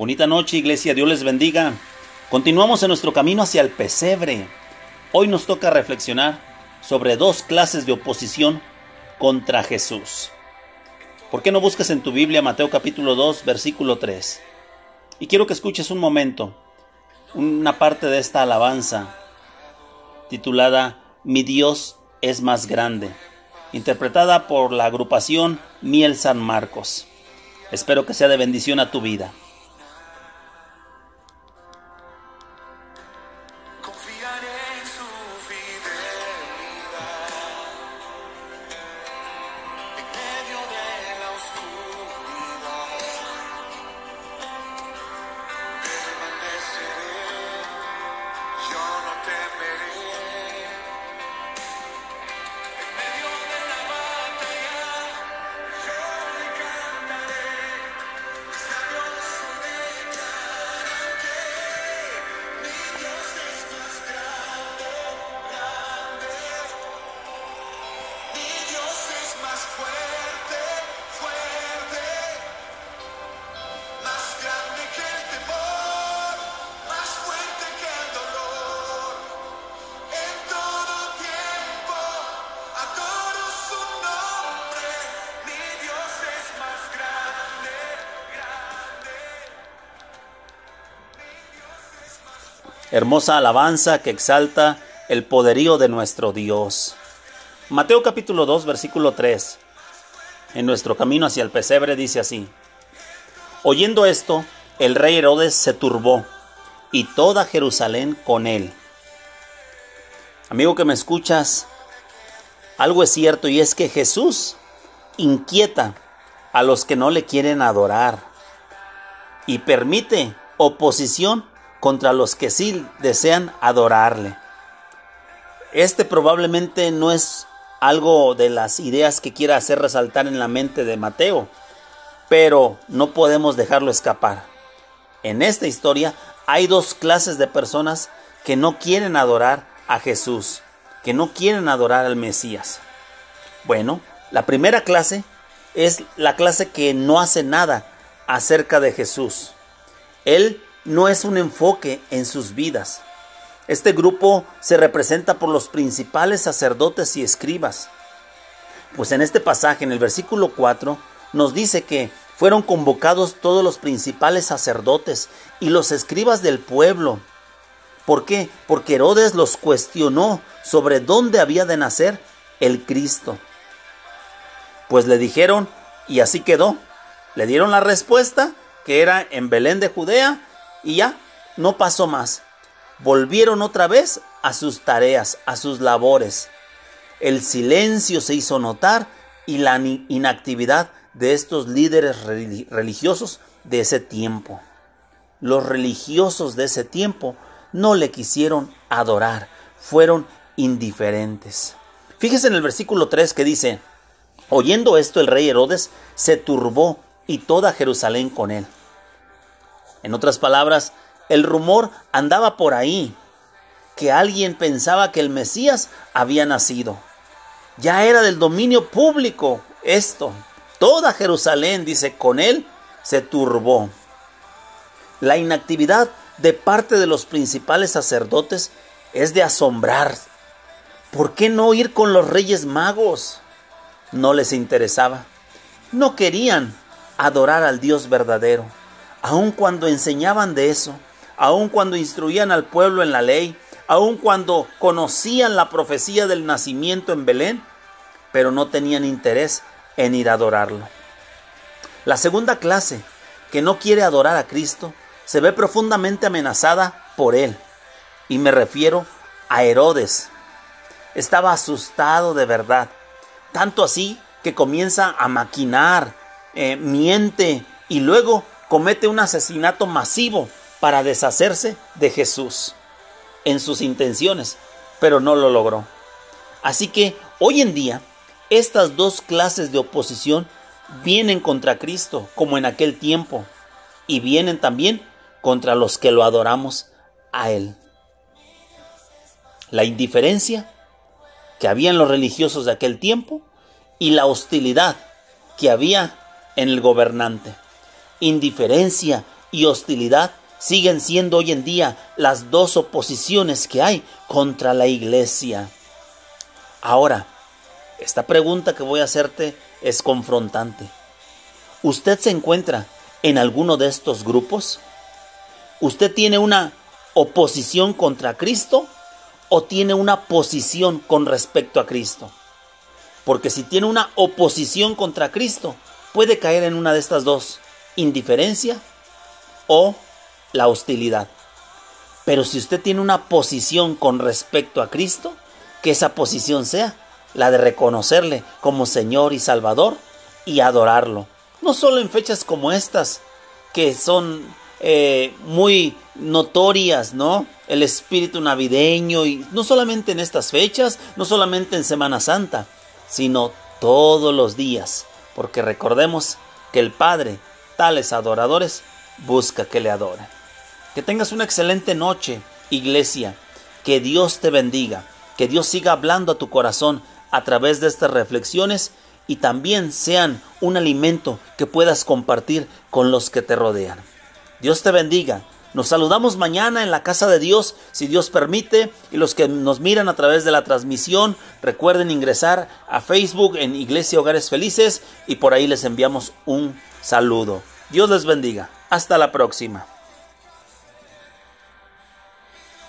Bonita noche, iglesia, Dios les bendiga. Continuamos en nuestro camino hacia el pesebre. Hoy nos toca reflexionar sobre dos clases de oposición contra Jesús. ¿Por qué no buscas en tu Biblia Mateo capítulo 2, versículo 3? Y quiero que escuches un momento una parte de esta alabanza titulada Mi Dios es más grande, interpretada por la agrupación Miel San Marcos. Espero que sea de bendición a tu vida. Hermosa alabanza que exalta el poderío de nuestro Dios. Mateo capítulo 2 versículo 3. En nuestro camino hacia el pesebre dice así. Oyendo esto, el rey Herodes se turbó y toda Jerusalén con él. Amigo que me escuchas, algo es cierto y es que Jesús inquieta a los que no le quieren adorar y permite oposición contra los que sí desean adorarle. Este probablemente no es algo de las ideas que quiera hacer resaltar en la mente de Mateo, pero no podemos dejarlo escapar. En esta historia hay dos clases de personas que no quieren adorar a Jesús, que no quieren adorar al Mesías. Bueno, la primera clase es la clase que no hace nada acerca de Jesús. Él no es un enfoque en sus vidas. Este grupo se representa por los principales sacerdotes y escribas. Pues en este pasaje, en el versículo 4, nos dice que fueron convocados todos los principales sacerdotes y los escribas del pueblo. ¿Por qué? Porque Herodes los cuestionó sobre dónde había de nacer el Cristo. Pues le dijeron, y así quedó. Le dieron la respuesta, que era en Belén de Judea, y ya, no pasó más. Volvieron otra vez a sus tareas, a sus labores. El silencio se hizo notar y la inactividad de estos líderes religiosos de ese tiempo. Los religiosos de ese tiempo no le quisieron adorar, fueron indiferentes. Fíjese en el versículo 3 que dice, oyendo esto el rey Herodes se turbó y toda Jerusalén con él. En otras palabras, el rumor andaba por ahí, que alguien pensaba que el Mesías había nacido. Ya era del dominio público esto. Toda Jerusalén, dice, con él se turbó. La inactividad de parte de los principales sacerdotes es de asombrar. ¿Por qué no ir con los reyes magos? No les interesaba. No querían adorar al Dios verdadero aun cuando enseñaban de eso, aun cuando instruían al pueblo en la ley, aun cuando conocían la profecía del nacimiento en Belén, pero no tenían interés en ir a adorarlo. La segunda clase, que no quiere adorar a Cristo, se ve profundamente amenazada por él, y me refiero a Herodes. Estaba asustado de verdad, tanto así que comienza a maquinar, eh, miente y luego comete un asesinato masivo para deshacerse de Jesús en sus intenciones, pero no lo logró. Así que hoy en día estas dos clases de oposición vienen contra Cristo como en aquel tiempo y vienen también contra los que lo adoramos a Él. La indiferencia que había en los religiosos de aquel tiempo y la hostilidad que había en el gobernante indiferencia y hostilidad siguen siendo hoy en día las dos oposiciones que hay contra la iglesia. Ahora, esta pregunta que voy a hacerte es confrontante. ¿Usted se encuentra en alguno de estos grupos? ¿Usted tiene una oposición contra Cristo o tiene una posición con respecto a Cristo? Porque si tiene una oposición contra Cristo, puede caer en una de estas dos, indiferencia o la hostilidad. Pero si usted tiene una posición con respecto a Cristo, que esa posición sea la de reconocerle como Señor y Salvador y adorarlo. No solo en fechas como estas, que son eh, muy notorias, ¿no? El espíritu navideño y no solamente en estas fechas, no solamente en Semana Santa, sino todos los días, porque recordemos que el Padre, tales adoradores, busca que le adoren. Que tengas una excelente noche, iglesia. Que Dios te bendiga. Que Dios siga hablando a tu corazón a través de estas reflexiones y también sean un alimento que puedas compartir con los que te rodean. Dios te bendiga. Nos saludamos mañana en la casa de Dios, si Dios permite, y los que nos miran a través de la transmisión, recuerden ingresar a Facebook en Iglesia Hogares Felices y por ahí les enviamos un saludo. Dios les bendiga. Hasta la próxima.